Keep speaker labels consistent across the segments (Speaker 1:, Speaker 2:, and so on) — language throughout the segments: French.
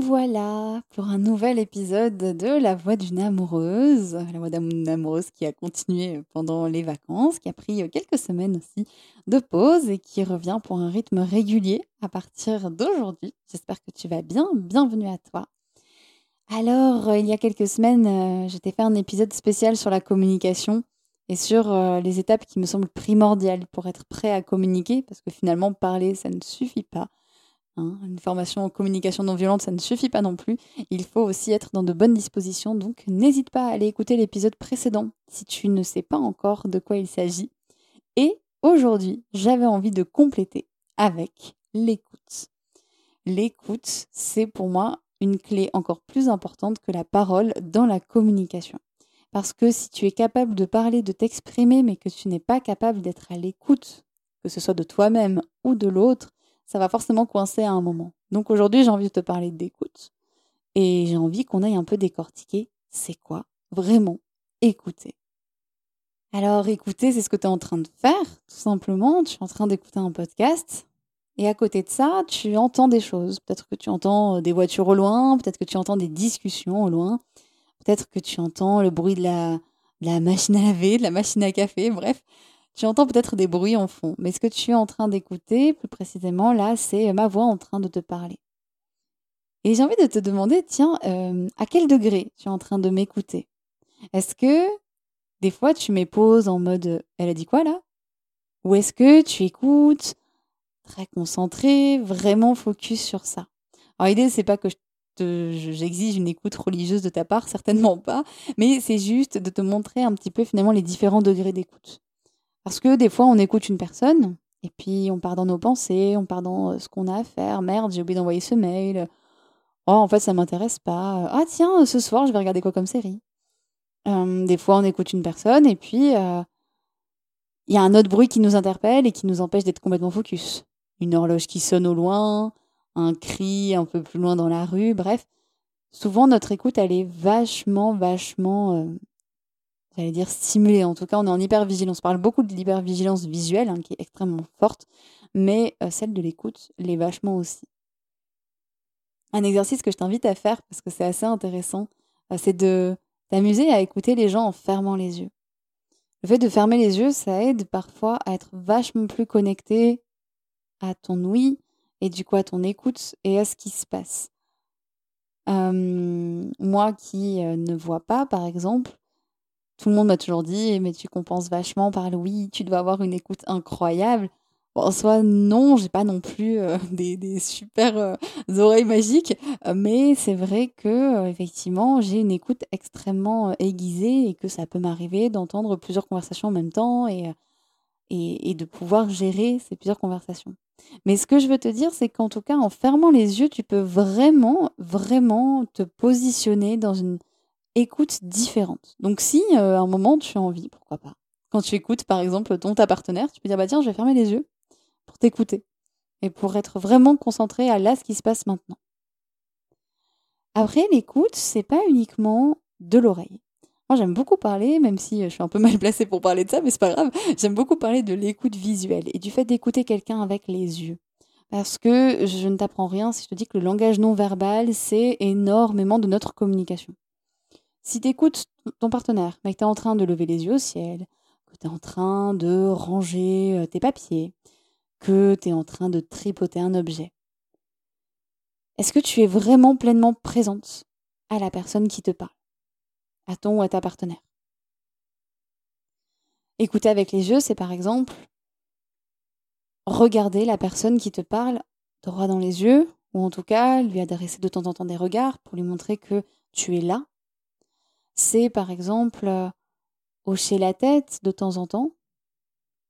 Speaker 1: Voilà pour un nouvel épisode de La Voix d'une amoureuse, la voix d'une amoureuse qui a continué pendant les vacances, qui a pris quelques semaines aussi de pause et qui revient pour un rythme régulier à partir d'aujourd'hui. J'espère que tu vas bien, bienvenue à toi. Alors, il y a quelques semaines, euh, j'étais fait un épisode spécial sur la communication et sur euh, les étapes qui me semblent primordiales pour être prêt à communiquer, parce que finalement, parler, ça ne suffit pas Hein, une formation en communication non violente, ça ne suffit pas non plus. Il faut aussi être dans de bonnes dispositions, donc n'hésite pas à aller écouter l'épisode précédent si tu ne sais pas encore de quoi il s'agit. Et aujourd'hui, j'avais envie de compléter avec l'écoute. L'écoute, c'est pour moi une clé encore plus importante que la parole dans la communication. Parce que si tu es capable de parler, de t'exprimer, mais que tu n'es pas capable d'être à l'écoute, que ce soit de toi-même ou de l'autre, ça va forcément coincer à un moment. Donc aujourd'hui, j'ai envie de te parler d'écoute et j'ai envie qu'on aille un peu décortiquer c'est quoi vraiment écouter. Alors écouter, c'est ce que tu es en train de faire, tout simplement. Tu es en train d'écouter un podcast et à côté de ça, tu entends des choses. Peut-être que tu entends euh, des voitures au loin, peut-être que tu entends des discussions au loin, peut-être que tu entends le bruit de la, de la machine à laver, de la machine à café, bref. Tu entends peut-être des bruits en fond, mais ce que tu es en train d'écouter, plus précisément, là, c'est ma voix en train de te parler. Et j'ai envie de te demander, tiens, euh, à quel degré tu es en train de m'écouter? Est-ce que des fois tu m'époses en mode elle a dit quoi là? Ou est-ce que tu écoutes très concentré, vraiment focus sur ça? Alors l'idée c'est pas que j'exige une écoute religieuse de ta part, certainement pas, mais c'est juste de te montrer un petit peu finalement les différents degrés d'écoute. Parce que des fois, on écoute une personne, et puis on part dans nos pensées, on part dans euh, ce qu'on a à faire. Merde, j'ai oublié d'envoyer ce mail. Oh, en fait, ça m'intéresse pas. Ah, tiens, ce soir, je vais regarder quoi comme série Des fois, on écoute une personne, et puis euh, il y a un autre bruit qui nous interpelle et qui nous empêche d'être complètement focus. Une horloge qui sonne au loin, un cri un peu plus loin dans la rue, bref. Souvent, notre écoute, elle est vachement, vachement euh, j'allais dire stimulée. En tout cas, on est en hypervigilance. On parle beaucoup de l'hypervigilance visuelle, hein, qui est extrêmement forte, mais euh, celle de l'écoute l'est vachement aussi. Un exercice que je t'invite à faire, parce que c'est assez intéressant, euh, c'est de t'amuser à écouter les gens en fermant les yeux. Le fait de fermer les yeux, ça aide parfois à être vachement plus connecté à ton oui et du coup à ton écoute et à ce qui se passe. moi qui euh, ne vois pas, par exemple, tout le monde m'a toujours dit, mais tu compenses vachement par le oui, tu dois avoir une écoute incroyable. En soi, non, j'ai pas non plus euh, des, super euh, oreilles magiques, mais c'est vrai que effectivement, j'ai une écoute extrêmement aiguisée et que ça peut m'arriver d'entendre plusieurs conversations en même temps et, et, et de pouvoir gérer ces plusieurs conversations. Mais ce que je veux te dire, c'est qu'en tout cas, en fermant les yeux, tu peux vraiment, vraiment te positionner dans une écoute différente. Donc si euh, à un moment tu as envie, pourquoi pas. Quand tu écoutes par exemple ton partenaire, tu peux dire bah tiens, je vais fermer les yeux pour t'écouter et pour être vraiment concentré à là ce qui se passe maintenant. Après l'écoute, c'est pas uniquement de l'oreille. Moi, j'aime beaucoup parler, même si je suis un peu mal placée pour parler de ça, mais c'est pas grave. J'aime beaucoup parler de l'écoute visuelle et du fait d'écouter quelqu'un avec les yeux. Parce que je ne t'apprends rien si je te dis que le langage non verbal, c'est énormément de notre communication. Si tu écoutes ton partenaire, mais que tu es en train de lever les yeux au ciel, que tu es en train de ranger euh, tes papiers, que tu es en train de tripoter un objet, est-ce que tu es vraiment pleinement présente à la personne qui te parle à ton ou à ta partenaire? Écouter avec les yeux, c'est par exemple regarder la personne qui te parle droit dans les yeux, ou en tout cas lui adresser de temps en temps des regards pour lui montrer que tu es là. C'est par exemple euh, hocher la tête de temps en temps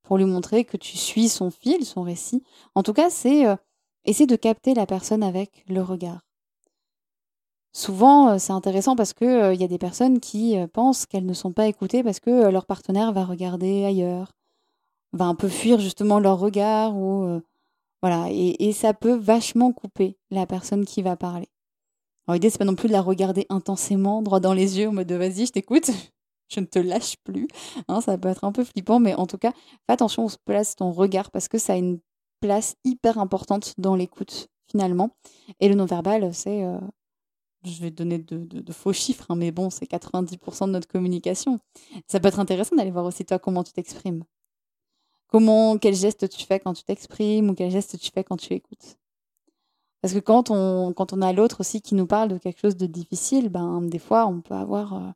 Speaker 1: pour lui montrer que tu suis son fil, son récit. En tout cas, c'est euh, essayer de capter la personne avec le regard. Souvent, euh, c'est intéressant parce qu'il y a des personnes qui pensent qu'elles ne sont pas écoutées parce que leur partenaire va regarder ailleurs, va un peu fuir justement leur regard ou voilà et, ça peut vachement couper la personne qui va parler. Alors l'idée c'est pas non plus de la regarder intensément droit dans les yeux en mode vas-y je t'écoute, je ne te lâche plus. Hein, ça peut être un peu flippant, mais en tout cas fais attention où se place ton regard parce que ça a une place hyper importante dans l'écoute finalement. Et le non-verbal, c'est je vais donner de, faux chiffres, hein, mais bon, c'est 90% de notre communication. Ça peut être intéressant d'aller voir aussi toi comment tu t'exprimes. Comment, quel geste tu fais quand tu t'exprimes ou quel geste tu fais quand tu écoutes. Parce que quand on, quand on a l'autre aussi qui nous parle de quelque chose de difficile, ben, des fois, on peut avoir euh,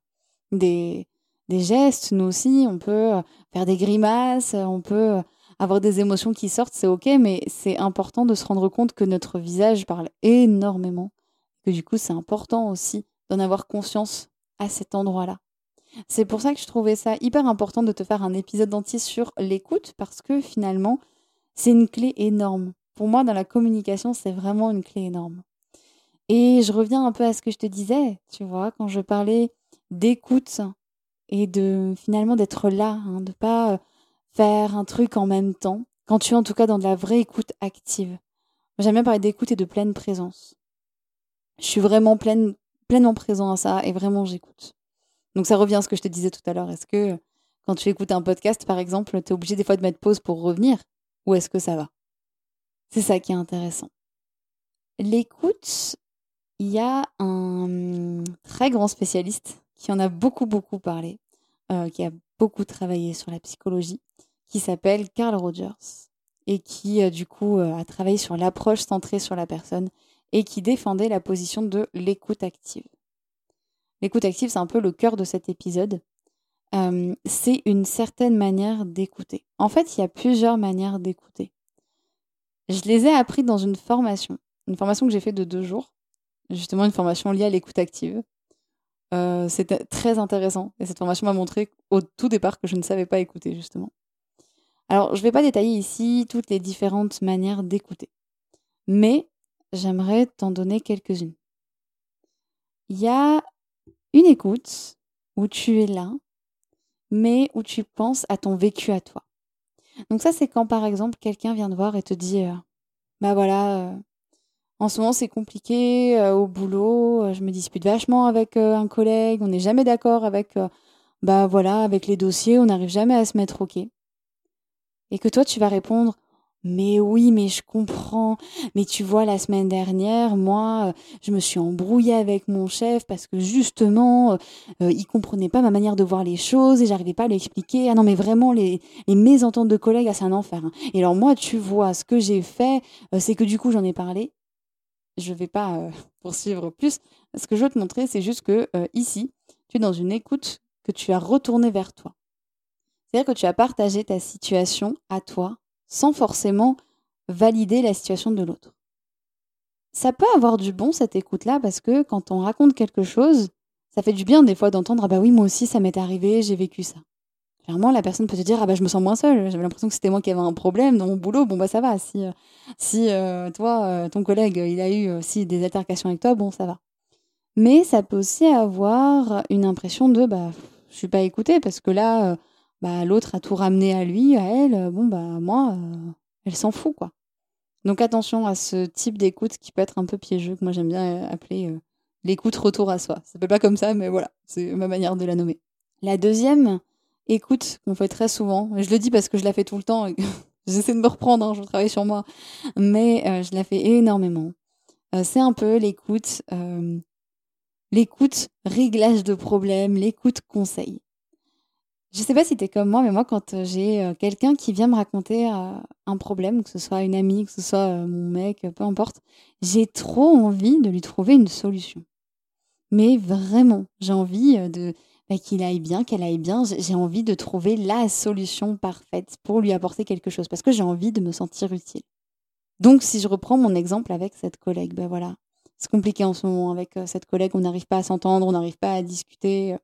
Speaker 1: des, gestes, nous aussi, on peut euh, faire des grimaces, on peut euh, avoir des émotions qui sortent, c'est ok, mais c'est important de se rendre compte que notre visage parle énormément que du coup c'est important aussi d'en avoir conscience à cet endroit-là. C'est pour ça que je trouvais ça hyper important de te faire un épisode entier sur l'écoute parce que finalement c'est une clé énorme. Pour moi dans la communication c'est vraiment une clé énorme. Et je reviens un peu à ce que je te disais, tu vois, quand je parlais d'écoute et de finalement d'être là, hein, de pas euh, faire un truc en même temps, quand tu es en tout cas dans de la vraie écoute active. J'aime bien parler d'écoute et de pleine présence je suis vraiment pleine, pleinement présent à ça et vraiment j'écoute. Donc ça revient à ce que je te disais tout à l'heure. Est-ce que quand tu écoutes un podcast, par exemple, tu es obligé des fois de mettre pause pour revenir? Ou est-ce que ça va? C'est ça qui est intéressant. L'écoute, il y a un très grand spécialiste qui en a beaucoup, beaucoup parlé, euh, qui a beaucoup travaillé sur la psychologie, qui s'appelle Carl Rogers et qui, euh, du coup, euh, a travaillé sur l'approche centrée sur la personne et qui défendait la position de l'écoute active. L'écoute active, c'est un peu le cœur de cet épisode. Euh, c'est une certaine manière d'écouter. En fait, il y a plusieurs manières d'écouter. Je les ai appris dans une formation, une formation que j'ai faite de deux jours, justement une formation liée à l'écoute active. Euh, C'était très intéressant et cette formation m'a montré au tout départ que je ne savais pas écouter, justement. Alors, je ne vais pas détailler ici toutes les différentes manières d'écouter. Mais j'aimerais t'en donner quelques-unes. Il y a une écoute où tu es là, mais où tu penses à ton vécu à toi. Donc ça, c'est quand par exemple quelqu'un vient te voir et te dit, euh, bah voilà, euh, en ce moment c'est compliqué euh, au boulot, je me dispute vachement avec un collègue, on n'est jamais d'accord avec, bah voilà, avec les dossiers, on n'arrive jamais à se mettre ok. Et que toi tu vas répondre, mais oui, mais je comprends. Mais tu vois, la semaine dernière, moi, euh, je me suis embrouillée avec mon chef parce que justement, euh, euh, il comprenait pas ma manière de voir les choses et j'arrivais pas à l'expliquer. Ah non, mais vraiment, les, mésententes de collègues, ah, c'est un enfer. Hein. Et alors moi, tu vois, ce que j'ai fait, c'est que du coup, j'en ai parlé. Je vais pas poursuivre plus. Ce que je veux te montrer, c'est juste que ici, tu es dans une écoute que tu as retourné vers toi. C'est-à-dire que tu as partagé ta situation à toi sans forcément valider la situation de l'autre. Ça peut avoir du bon cette écoute-là parce que quand on raconte quelque chose, ça fait du bien des fois d'entendre ah bah oui moi aussi ça m'est arrivé, j'ai vécu ça. Clairement la personne peut te dire ah bah je me sens moins seule, j'avais l'impression que c'était moi qui avais un problème dans mon boulot, bon bah ça va si euh, si euh, toi euh, ton collègue il a eu aussi des altercations avec toi, bon ça va. Mais ça peut aussi avoir une impression de bah je suis pas écoutée parce que là bah l'autre a tout ramené à lui, à elle, bon bah moi elle s'en fout quoi. Donc attention à ce type d'écoute qui peut être un peu piégeux, que moi j'aime bien appeler l'écoute retour à soi. Ça s'appelle pas comme ça, mais voilà, c'est ma manière de la nommer. La deuxième écoute qu'on fait très souvent, je le dis parce que je la fais tout le temps, j'essaie de me reprendre, hein, je travaille sur moi, mais euh, je la fais énormément. Euh, c'est un peu l'écoute, euh, l'écoute réglage de problèmes, l'écoute conseil. Je sais pas si tu comme moi, mais moi, quand j'ai quelqu'un qui vient me raconter un problème, que ce soit une amie, que ce soit mon mec, peu importe, j'ai trop envie de lui trouver une solution. Mais vraiment, j'ai envie de bah, qu'il aille bien, qu'elle aille bien. J'ai envie de trouver la solution parfaite pour lui apporter quelque chose parce que j'ai envie de me sentir utile. Donc, si je reprends mon exemple avec cette collègue, ben voilà, c'est compliqué en ce moment avec cette collègue. On n'arrive pas à s'entendre, on n'arrive pas à discuter,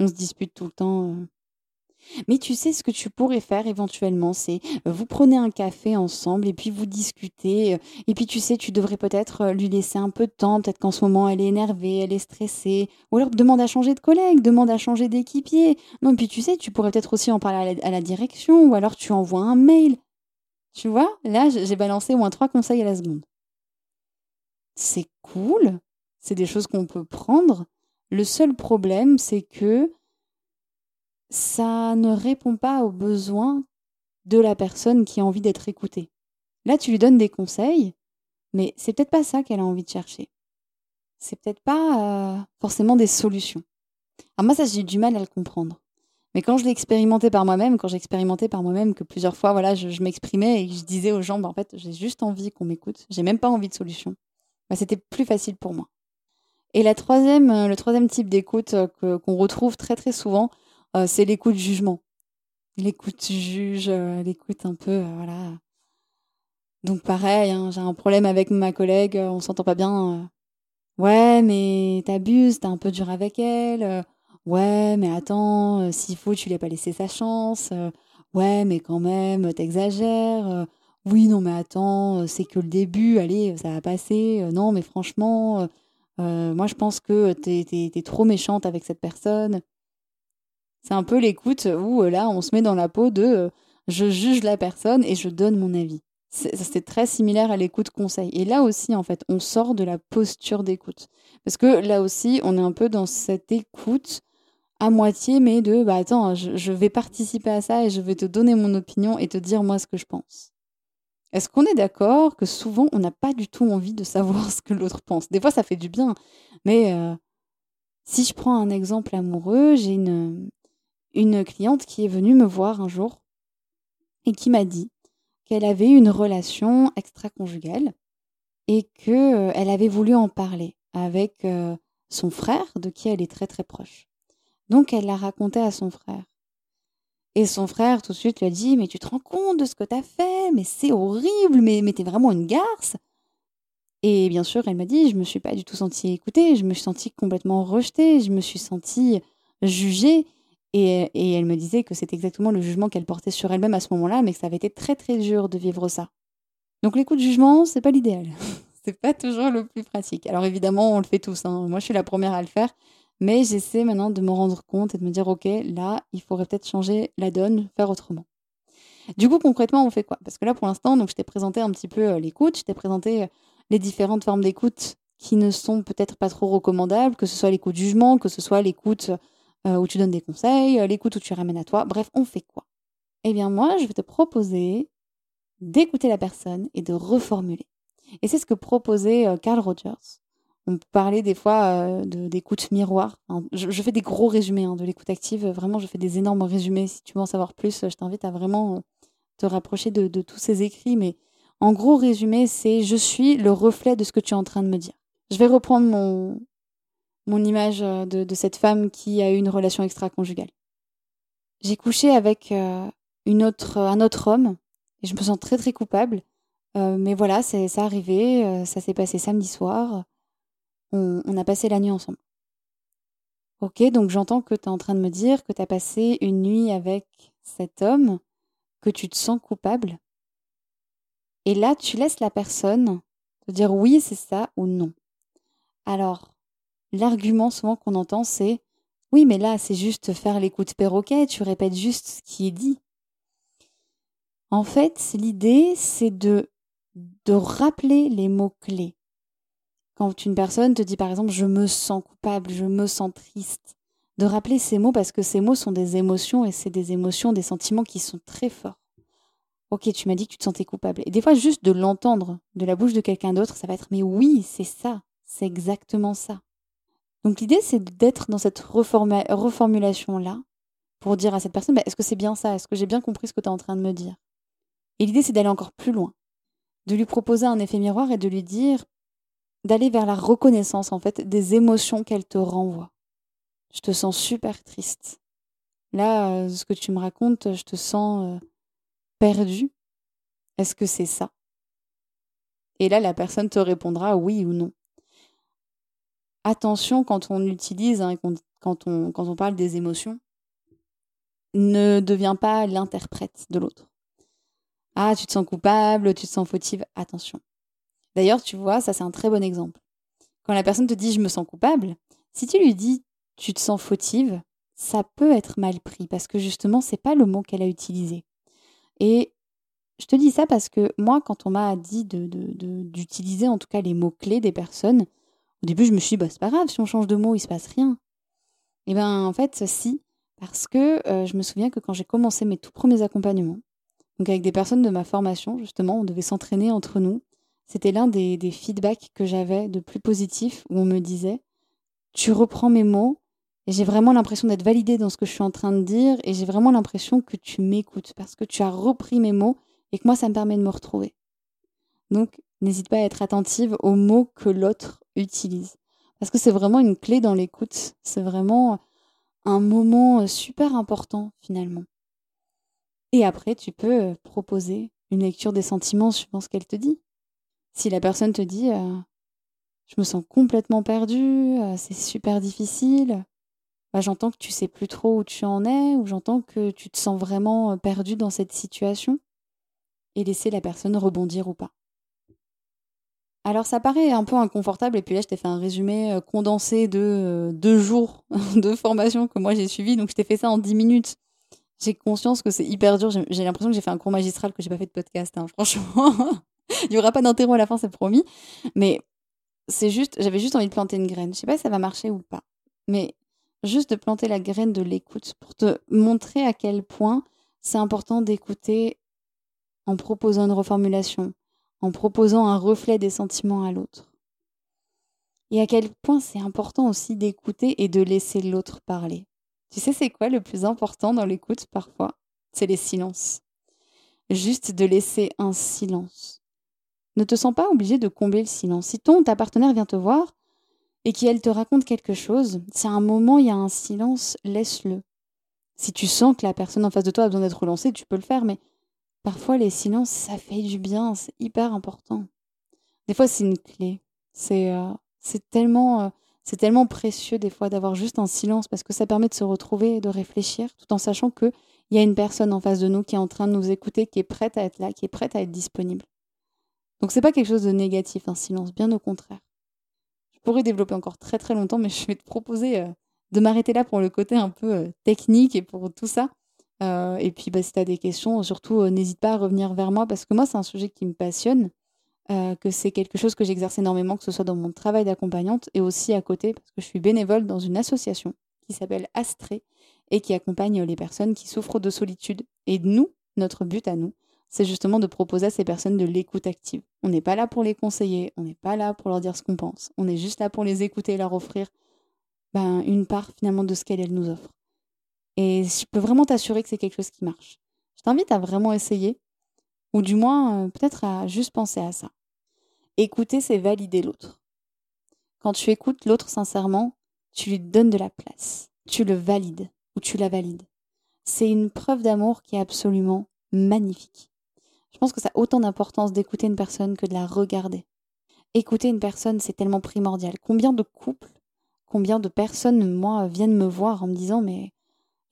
Speaker 1: on se dispute tout le temps. Mais tu sais, ce que tu pourrais faire éventuellement, c'est euh, vous prenez un café ensemble et puis vous discutez. Euh, et puis tu sais, tu devrais peut-être euh, lui laisser un peu de temps. Peut-être qu'en ce moment, elle est énervée, elle est stressée. Ou alors demande à changer de collègue, demande à changer d'équipier. Non, et puis tu sais, tu pourrais peut-être aussi en parler à la, direction. Ou alors tu envoies un mail. Tu vois, là, j'ai balancé au moins trois conseils à la seconde. C'est cool. C'est des choses qu'on peut prendre. Le seul problème, c'est que ça ne répond pas aux besoins de la personne qui a envie d'être écoutée. Là, tu lui donnes des conseils, mais c'est peut-être pas ça qu'elle a envie de chercher. C'est peut-être pas euh, forcément des solutions. Alors moi, ça, j'ai du mal à le comprendre. Mais quand je l'ai expérimenté par moi-même, quand j'ai expérimenté par moi-même que plusieurs fois, voilà, je, m'exprimais et je disais aux gens, bah, en fait, j'ai juste envie qu'on m'écoute, j'ai même pas envie de solution. Bah, c'était plus facile pour moi. Et la troisième, euh, le troisième type d'écoute euh, qu'on retrouve très très souvent, euh, c'est l'écoute jugement. L'écoute juge, euh, l'écoute un peu, euh, voilà. Donc pareil, hein, j'ai un problème avec ma collègue, on s'entend pas bien. ouais, mais t'abuses, t'es un peu dur avec elle. ouais, mais attends, s'il faut, tu lui as pas laissé sa chance. ouais, mais quand même, t'exagères. oui, non, mais attends, c'est que le début, allez, ça va passer. non, mais franchement, moi je pense que t'es es, trop méchante avec cette personne. C'est un peu l'écoute où euh, là, on se met dans la peau de euh, je juge la personne et je donne mon avis. C'est très similaire à l'écoute conseil. Et là aussi, en fait, on sort de la posture d'écoute. Parce que là aussi, on est un peu dans cette écoute à moitié, mais de bah attends, je, vais participer à ça et je vais te donner mon opinion et te dire moi ce que je pense. Est-ce qu'on est, d'accord que souvent on n'a pas du tout envie de savoir ce que l'autre pense? Des fois ça fait du bien, mais euh, si je prends un exemple amoureux, j'ai une, une cliente qui est venue me voir un jour et qui m'a dit qu'elle avait une relation extra-conjugale et qu'elle euh, avait voulu en parler avec euh, son frère, de qui elle est très très proche. Donc elle l'a raconté à son frère. Et son frère tout de suite lui a dit Mais tu te rends compte de ce que tu as fait? Mais c'est horrible, mais, mais t'es vraiment une garce Et bien sûr, elle m'a dit Je me suis pas du tout sentie écoutée, je me suis sentie complètement rejetée, je me suis sentie jugée. Et, elle me disait que c'était exactement le jugement qu'elle portait sur elle-même à ce moment-là, mais que ça avait été très très dur de vivre ça. Donc l'écoute de jugement, c'est pas l'idéal. c'est pas toujours le plus pratique. Alors évidemment, on le fait tous. Hein. Moi, je suis la première à le faire. Mais j'essaie maintenant de me rendre compte et de me dire, OK, là, il faudrait peut-être changer la donne, faire autrement. Du coup, concrètement, on fait quoi? Parce que là, pour l'instant, je t'ai présenté un petit peu euh, l'écoute, je t'ai présenté euh, les différentes formes d'écoute qui ne sont peut-être pas trop recommandables, que ce soit l'écoute jugement, que ce soit l'écoute euh, où tu donnes des conseils, euh, l'écoute où tu ramènes à toi. Bref, on fait quoi? Eh bien, moi, je vais te proposer d'écouter la personne et de reformuler. Et c'est ce que proposait euh, Carl Rogers. On parlait des fois d'écoute miroir. je, fais des gros résumés hein, de l'écoute active. Vraiment, je fais des énormes résumés. Si tu veux en savoir plus, je t'invite à vraiment te rapprocher de tous ces écrits. Mais en gros résumé, c'est je suis le reflet de ce que tu es en train de me dire. Je vais reprendre mon, mon image de, cette femme qui a eu une relation extra-conjugale. J'ai couché avec autre, un autre homme et je me sens très très coupable. mais voilà, c'est ça arrivé, ça s'est passé samedi soir. On, on, a passé la nuit ensemble. Ok, donc j'entends que tu es en train de me dire que tu as passé une nuit avec cet homme, que tu te sens coupable. Et là, tu laisses la personne te dire oui, c'est ça ou non. Alors, l'argument souvent qu'on entend, c'est oui, mais là, c'est juste faire l'écoute perroquet, tu répètes juste ce qui est dit. En fait, l'idée, c'est de, de rappeler les mots-clés. Quand une personne te dit par exemple je me sens coupable, je me sens triste, de rappeler ces mots parce que ces mots sont des émotions et c'est des émotions, des sentiments qui sont très forts. Ok, tu m'as dit que tu te sentais coupable. Et des fois, juste de l'entendre de la bouche de quelqu'un d'autre, ça va être mais oui, c'est ça, c'est exactement ça. Donc l'idée, c'est d'être dans cette reformulation-là pour dire à cette personne, bah, est-ce que c'est bien ça? Est-ce que j'ai bien compris ce que tu es en train de me dire? Et l'idée, c'est d'aller encore plus loin, de lui proposer un effet miroir et de lui dire, d'aller vers la reconnaissance en fait des émotions qu'elle te renvoie. Je te sens super triste. Là, euh, ce que tu me racontes, je te sens euh, perdu. Est-ce que c'est ça? Et là, la personne te répondra oui ou non. Attention quand on utilise, hein, quand, on, quand on parle des émotions, ne deviens pas l'interprète de l'autre. Ah, tu te sens coupable, tu te sens fautive, attention. D'ailleurs, tu vois, ça c'est un très bon exemple. Quand la personne te dit je me sens coupable, si tu lui dis tu te sens fautive, ça peut être mal pris parce que justement, c'est pas le mot qu'elle a utilisé. Et je te dis ça parce que moi, quand on m'a dit d'utiliser de, en tout cas les mots-clés des personnes, au début, je me suis dit, bah, c'est pas grave, si on change de mot, il se passe rien. Et bien, en fait, si, parce que euh, je me souviens que quand j'ai commencé mes tout premiers accompagnements, donc avec des personnes de ma formation, justement, on devait s'entraîner entre nous, c'était l'un des, feedbacks que j'avais de plus positifs où on me disait Tu reprends mes mots et j'ai vraiment l'impression d'être validée dans ce que je suis en train de dire et j'ai vraiment l'impression que tu m'écoutes parce que tu as repris mes mots et que moi, ça me permet de me retrouver. Donc, n'hésite pas à être attentive aux mots que l'autre utilise. Parce que c'est vraiment une clé dans l'écoute. C'est vraiment un moment super important finalement. Et après, tu peux proposer une lecture des sentiments suivant ce qu'elle te dit. Si la personne te dit euh, je me sens complètement perdue, euh, c'est super difficile, bah, j'entends que tu sais plus trop où tu en es, ou j'entends que tu te sens vraiment euh, perdu dans cette situation, et laisser la personne rebondir ou pas. Alors ça paraît un peu inconfortable, et puis là je t'ai fait un résumé condensé de deux jours de formation que moi j'ai suivi, donc je t'ai fait ça en dix minutes. J'ai conscience que c'est hyper dur, j'ai l'impression que j'ai fait un cours magistral que j'ai pas fait de podcast, hein, franchement. Il n'y aura pas d'interro à la fin, c'est promis. Mais c'est juste, j'avais juste envie de planter une graine. Je sais pas si ça va marcher ou pas. Mais juste de planter la graine de l'écoute pour te montrer à quel point c'est important d'écouter en proposant une reformulation, en proposant un reflet des sentiments à l'autre. Et à quel point c'est important aussi d'écouter et de laisser l'autre parler. Tu sais, c'est quoi le plus important dans l'écoute parfois? C'est les silences. Juste de laisser un silence. Ne te sens pas obligé de combler le silence. Si ton ta partenaire vient te voir et qu'elle te raconte quelque chose, si à un moment il y a un silence, laisse-le. Si tu sens que la personne en face de toi a besoin d'être relancée, tu peux le faire, mais parfois les silences, ça fait du bien, c'est hyper important. Des fois, c'est une clé. C'est euh, tellement, euh, tellement précieux des fois d'avoir juste un silence parce que ça permet de se retrouver et de réfléchir tout en sachant qu'il y a une personne en face de nous qui est en train de nous écouter, qui est prête à être là, qui est prête à être disponible. Donc c'est pas quelque chose de négatif, un silence, bien au contraire. Je pourrais développer encore très très longtemps, mais je vais te proposer euh, de m'arrêter là pour le côté un peu technique et pour tout ça. Euh, et puis bah, si tu as des questions, surtout n'hésite pas à revenir vers moi parce que moi c'est un sujet qui me passionne, que c'est quelque chose que j'exerce énormément, que ce soit dans mon travail d'accompagnante et aussi à côté parce que je suis bénévole dans une association qui s'appelle Astré et qui accompagne les personnes qui souffrent de solitude. Et nous, notre but à nous, c'est justement de proposer à ces personnes de l'écoute active. On n'est pas là pour les conseiller, on n'est pas là pour leur dire ce qu'on pense, on est juste là pour les écouter et leur offrir ben, une part finalement de ce qu'elles nous offrent. Et je peux vraiment t'assurer que c'est quelque chose qui marche. Je t'invite à vraiment essayer, ou du moins euh, peut-être à juste penser à ça. Écouter, c'est valider l'autre. Quand tu écoutes l'autre sincèrement, tu lui donnes de la place, tu le valides ou tu la valides. C'est une preuve d'amour qui est absolument magnifique. Je pense que ça a autant d'importance d'écouter une personne que de la regarder. Écouter une personne, c'est tellement primordial. Combien de couples, combien de personnes, moi, viennent me voir en me disant mais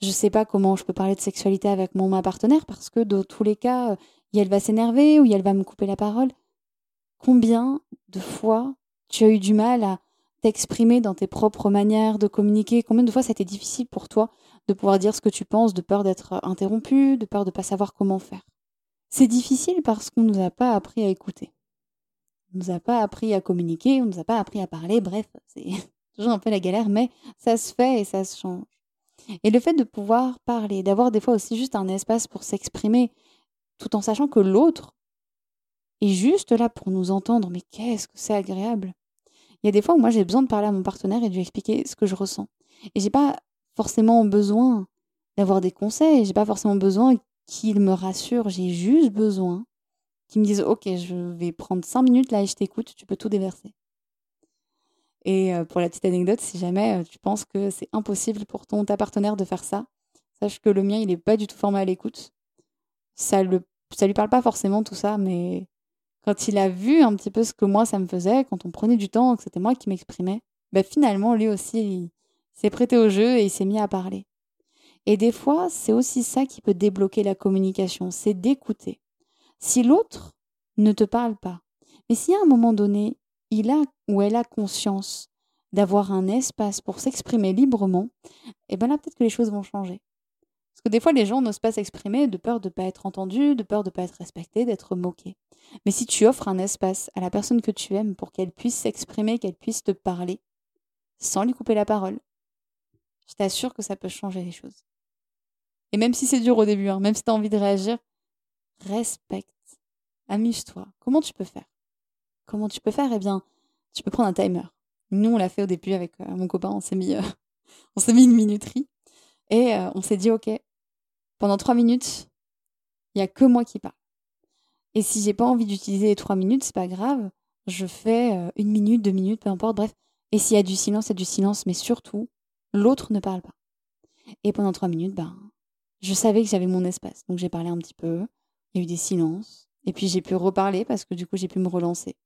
Speaker 1: je sais pas comment je peux parler de sexualité avec mon ma partenaire parce que dans tous les cas, elle va s'énerver ou elle va me couper la parole. Combien de fois tu as eu du mal à t'exprimer dans tes propres manières de communiquer? Combien de fois ça a été difficile pour toi de pouvoir dire ce que tu penses, de peur d'être interrompu, de peur de pas savoir comment faire? C'est difficile parce qu'on nous a pas appris à écouter. On nous a pas appris à communiquer, on nous a pas appris à parler, bref, c'est toujours un peu la galère, mais ça se fait et ça se change. Et le fait de pouvoir parler, d'avoir des fois aussi juste un espace pour s'exprimer, tout en sachant que l'autre est juste là pour nous entendre, mais qu'est-ce que c'est agréable. Il y a des fois où moi j'ai besoin de parler à mon partenaire et de lui expliquer ce que je ressens. Et j'ai pas forcément besoin d'avoir des conseils, j'ai pas forcément besoin qu'il me rassure, j'ai juste besoin qu'il me dise OK, je vais prendre cinq minutes là et je t'écoute, tu peux tout déverser. Et euh, pour la petite anecdote, si jamais euh, tu penses que c'est impossible pour ton ta partenaire de faire ça, sache que le mien, il n'est pas du tout formé à l'écoute. Ça le ça lui parle pas forcément tout ça, mais quand il a vu un petit peu ce que moi ça me faisait, quand on prenait du temps, que c'était moi qui m'exprimais, ben finalement lui aussi il s'est prêté au jeu et il s'est mis à parler. Et des fois, c'est aussi ça qui peut débloquer la communication, c'est d'écouter. Si l'autre ne te parle pas, mais si à un moment donné, il a ou elle a conscience d'avoir un espace pour s'exprimer librement, et eh ben là peut-être que les choses vont changer. Parce que des fois les gens n'osent pas s'exprimer de peur de ne pas être entendus, de peur de ne pas être respectés, d'être moqués. Mais si tu offres un espace à la personne que tu aimes pour qu'elle puisse s'exprimer, qu'elle puisse te parler, sans lui couper la parole, je t'assure que ça peut changer les choses. Et même si c'est dur au début, hein, même si tu as envie de réagir, respecte, amuse-toi. Comment tu peux faire? Comment tu peux faire? Eh bien, tu peux prendre un timer. Nous, on l'a fait au début avec euh, mon copain, on s'est mis, euh, mis une minuterie et euh, on s'est dit, ok, pendant trois minutes, il n'y a que moi qui parle. Et si j'ai pas envie d'utiliser les trois minutes, c'est pas grave. Je fais une minute, deux minutes, peu importe, bref. Et s'il y a du silence, il y a du silence, mais surtout, l'autre ne parle pas. Et pendant trois minutes, ben, je savais que j'avais mon espace. Donc j'ai parlé un petit peu, il y a eu des silences, et puis j'ai pu reparler parce que du coup j'ai pu me relancer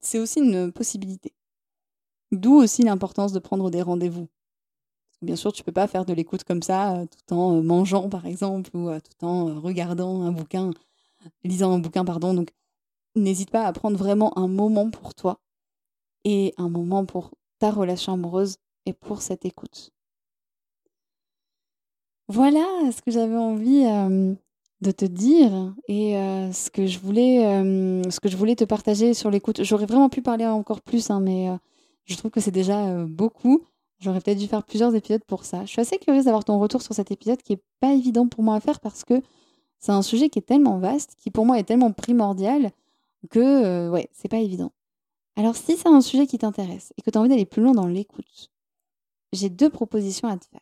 Speaker 1: c'est aussi une possibilité. D'où aussi l'importance de prendre des rendez-vous. Bien sûr, tu peux pas faire de l'écoute comme ça euh, tout en euh, mangeant, par exemple, ou euh, tout en regardant un bouquin, lisant un bouquin, pardon. Donc, n'hésite pas à prendre vraiment un moment pour toi et un moment pour ta relation amoureuse et pour cette écoute. Voilà ce que j'avais envie de te dire et euh, ce que je voulais euh, ce que je voulais te partager sur l'écoute. J'aurais vraiment pu parler encore plus hein, mais euh, je trouve que c'est déjà beaucoup. J'aurais peut-être dû faire plusieurs épisodes pour ça. Je suis assez curieuse d'avoir ton retour sur cet épisode qui est pas évident pour moi à faire parce que c'est un sujet qui est tellement vaste qui pour moi est tellement primordial que ouais c'est pas évident. Alors si c'est un sujet qui t'intéresse et que tu as envie d'aller plus loin dans l'écoute j'ai deux propositions à te faire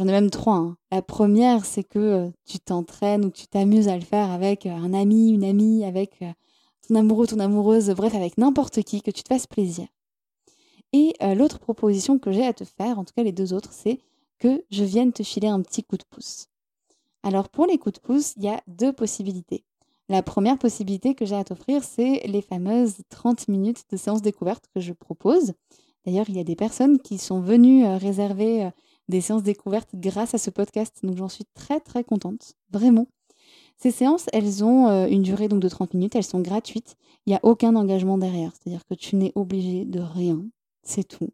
Speaker 1: J'en ai même trois. Hein. La première, c'est que euh, tu t'entraînes ou que tu t'amuses à le faire avec euh, un ami, une amie, avec euh, ton amoureux, ton amoureuse, bref, avec n'importe qui, que tu te fasses plaisir. Et l'autre proposition que j'ai à te faire, en tout cas les deux autres, c'est que je vienne te filer un petit coup de pouce. Alors pour les coups de pouce, il y a deux possibilités. La première possibilité que j'ai à t'offrir, c'est les fameuses 30 minutes de séance découverte que je propose. D'ailleurs, il y a des personnes qui sont venues réserver des séances découvertes grâce à ce podcast. Donc j'en suis très très contente, vraiment. Ces séances, elles ont euh, une durée donc de 30 minutes, elles sont gratuites, il n'y a aucun engagement derrière, c'est-à-dire que tu n'es obligé de rien, c'est tout.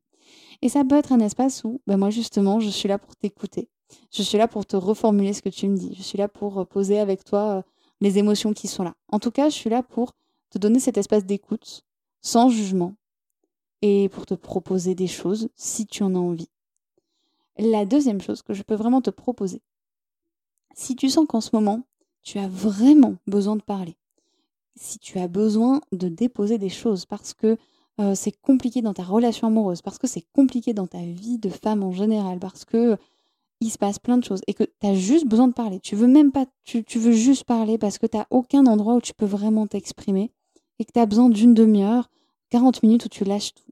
Speaker 1: Et ça peut être un espace où, ben moi justement, je suis là pour t'écouter, je suis là pour te reformuler ce que tu me dis, je suis là pour euh, poser avec toi euh, les émotions qui sont là. En tout cas, je suis là pour te donner cet espace d'écoute, sans jugement, et pour te proposer des choses si tu en as envie. La deuxième chose que je peux vraiment te proposer, si tu sens qu'en ce moment, tu as vraiment besoin de parler, si tu as besoin de déposer des choses parce que euh, c'est compliqué dans ta relation amoureuse, parce que c'est compliqué dans ta vie de femme en général, parce que se passe plein de choses et que tu as juste besoin de parler. Tu veux même pas, tu, tu veux juste parler parce que tu n'as aucun endroit où tu peux vraiment t'exprimer et que tu as besoin d'une demi-heure, 40 minutes où tu lâches tout.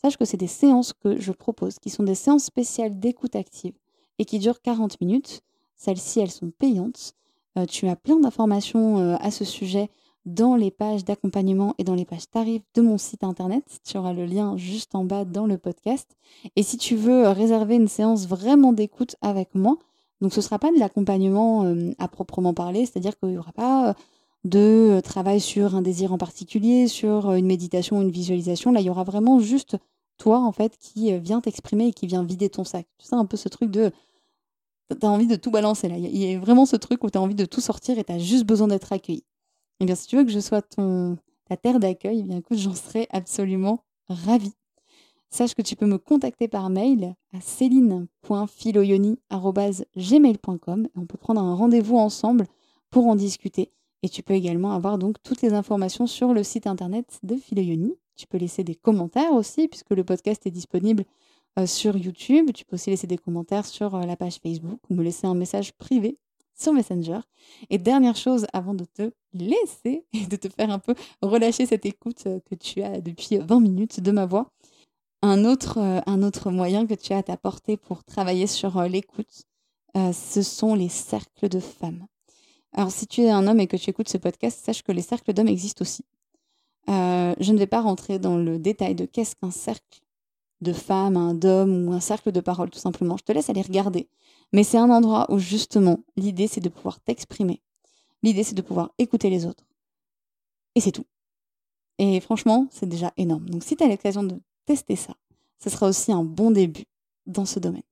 Speaker 1: Sache que c'est des séances que je propose, qui sont des séances spéciales d'écoute active et qui durent 40 minutes. Celles-ci, elles sont payantes. Euh, tu as plein d'informations euh, à ce sujet dans les pages d'accompagnement et dans les pages tarifs de mon site internet. Tu auras le lien juste en bas dans le podcast. Et si tu veux réserver une séance vraiment d'écoute avec moi, donc ce ne sera pas de l'accompagnement euh, à proprement parler, c'est-à-dire qu'il n'y aura pas de travail sur un désir en particulier, sur une méditation, une visualisation. Là, il y aura vraiment juste toi, en fait, qui vient t'exprimer et qui vient vider ton sac. Tu sais, un peu ce truc de tu as envie de tout balancer là. Il y a vraiment ce truc où tu as envie de tout sortir et tu as juste besoin d'être accueilli. Eh bien, si tu veux que je sois ton, ta terre d'accueil, eh bien écoute, j'en serais absolument ravie. Sache que tu peux me contacter par mail à céline.filoyoni.gmail.com et on peut prendre un rendez-vous ensemble pour en discuter. Et tu peux également avoir donc toutes les informations sur le site internet de Philoyoni. Tu peux laisser des commentaires aussi, puisque le podcast est disponible euh, sur YouTube. Tu peux aussi laisser des commentaires sur euh, la page Facebook ou me laisser un message privé sur Messenger. Et dernière chose, avant de te laisser et de te faire un peu relâcher cette écoute euh, que tu as depuis 20 minutes de ma voix, un autre, un autre moyen que tu as à t'apporter pour travailler sur l'écoute, ce sont les cercles de femmes. Alors si tu es un homme et que tu écoutes ce podcast, sache que les cercles d'hommes existent aussi. je ne vais pas rentrer dans le détail de qu'est-ce qu'un cercle de femmes, d'hommes ou un cercle de parole tout simplement. Je te laisse aller regarder. Mais c'est un endroit où justement l'idée c'est de pouvoir t'exprimer. L'idée c'est de pouvoir écouter les autres. Et c'est tout. Et franchement, c'est déjà énorme. Donc si tu as l'occasion de tester ça, ce sera aussi un bon début dans ce domaine.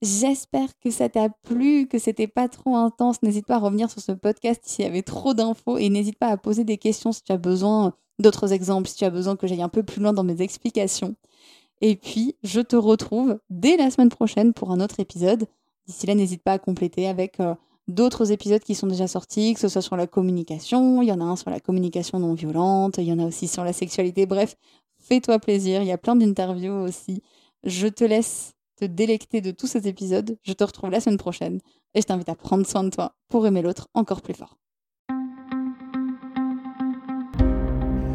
Speaker 1: J'espère que ça t'a plu, que c'était pas trop intense. N'hésite pas à revenir sur ce podcast s'il y avait trop d'infos et n'hésite pas à poser des questions si tu as besoin d'autres exemples, si tu as besoin que j'aille un peu plus loin dans mes explications. Et puis, je te retrouve dès la semaine prochaine pour un autre épisode. D'ici là, n'hésite pas à compléter avec euh, d'autres épisodes qui sont déjà sortis, que ce soit sur la communication, il y en a un sur la communication non violente, il y en a aussi sur la sexualité. Bref, fais-toi plaisir, il y a plein d'interviews aussi. Je te laisse te délecter de tous ces épisodes. Je te retrouve la semaine prochaine et je t'invite à prendre soin de toi pour aimer l'autre encore plus fort.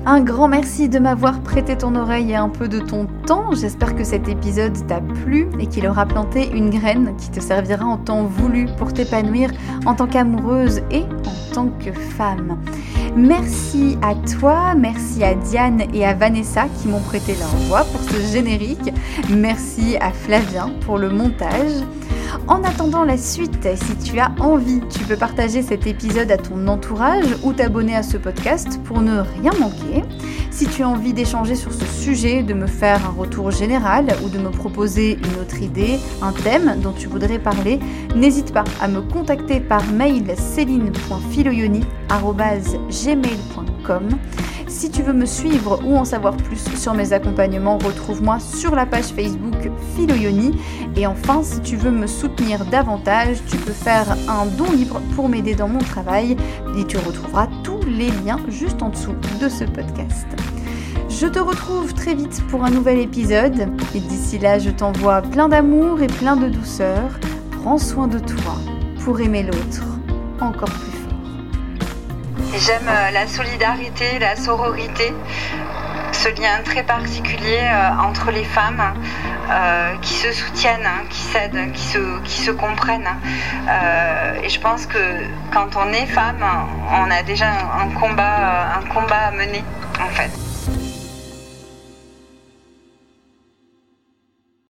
Speaker 1: Un grand merci de m'avoir prêté ton oreille et un peu de ton temps. J'espère que cet épisode t'a plu et qu'il aura planté une graine qui te servira en temps voulu pour t'épanouir en tant qu'amoureuse et en tant que femme. Merci à toi, merci à Diane et à Vanessa qui m'ont prêté leur voix pour ce générique. Merci à Flavien pour le montage. En attendant la suite, si tu as envie, tu peux partager cet épisode à ton entourage ou t'abonner à ce podcast pour ne rien manquer. Si tu as envie d'échanger sur ce sujet, de me faire un retour général ou de me proposer une autre idée, un thème dont tu voudrais parler, n'hésite pas à me contacter par mail céline.filoyoni.gmail.com. Si tu veux me suivre ou en savoir plus sur mes accompagnements, retrouve-moi sur la page Facebook Philoyoni. Et enfin, si tu veux me soutenir davantage, tu peux faire un don libre pour m'aider dans mon travail tu retrouveras tous les liens juste en dessous de ce podcast. Je te retrouve très vite pour un nouvel épisode et d'ici là, je t'envoie plein d'amour et plein de douceur. Prends soin de toi pour aimer l'autre encore plus.
Speaker 2: J'aime euh, la solidarité, la sororité, ce lien très particulier euh, entre les femmes euh, qui se soutiennent, qui s'aident, qui se, qui se comprennent. et je pense que quand on est femme, on a déjà un combat, un combat à mener en fait.